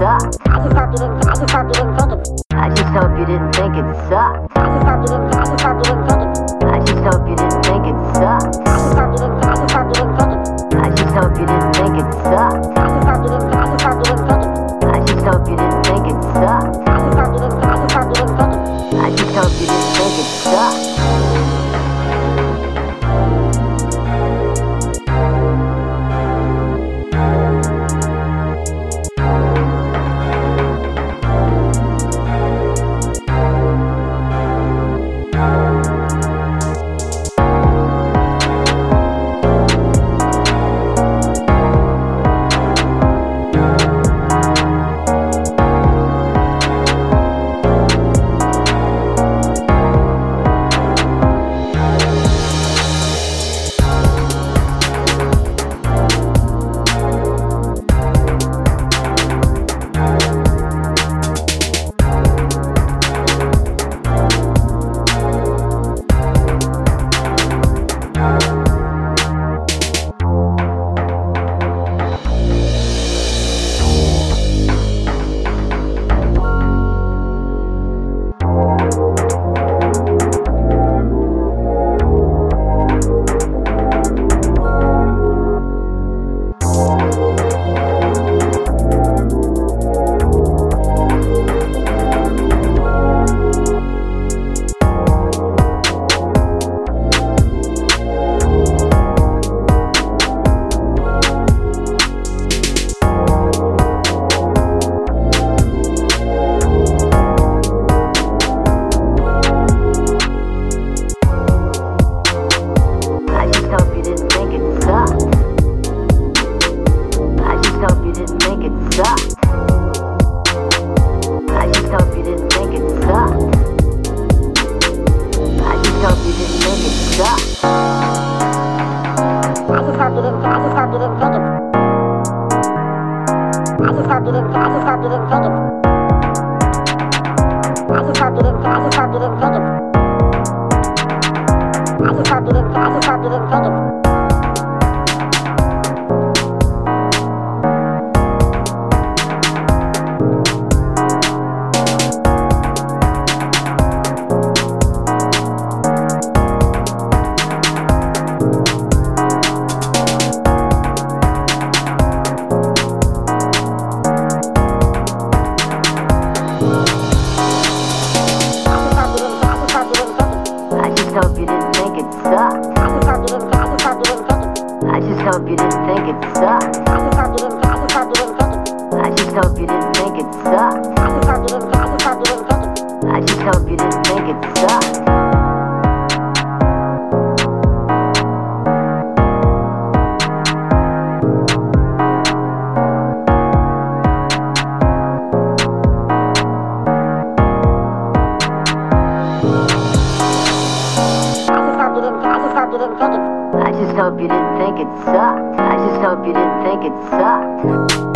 sucked. I just hope you didn't. I just hope you didn't think it. I just hope you didn't think it sucked. I just hope you didn't. I just hope. make it suck. I just hope you didn't make it suck. I just hope you didn't make it suck. I just hope you didn't. I just hope you didn't take it. I just hope you didn't. I just hope you didn't take it. I just hope you didn't. I just hope you didn't take it. I just hope you didn't think it sucked. I just hope you didn't think it sucked.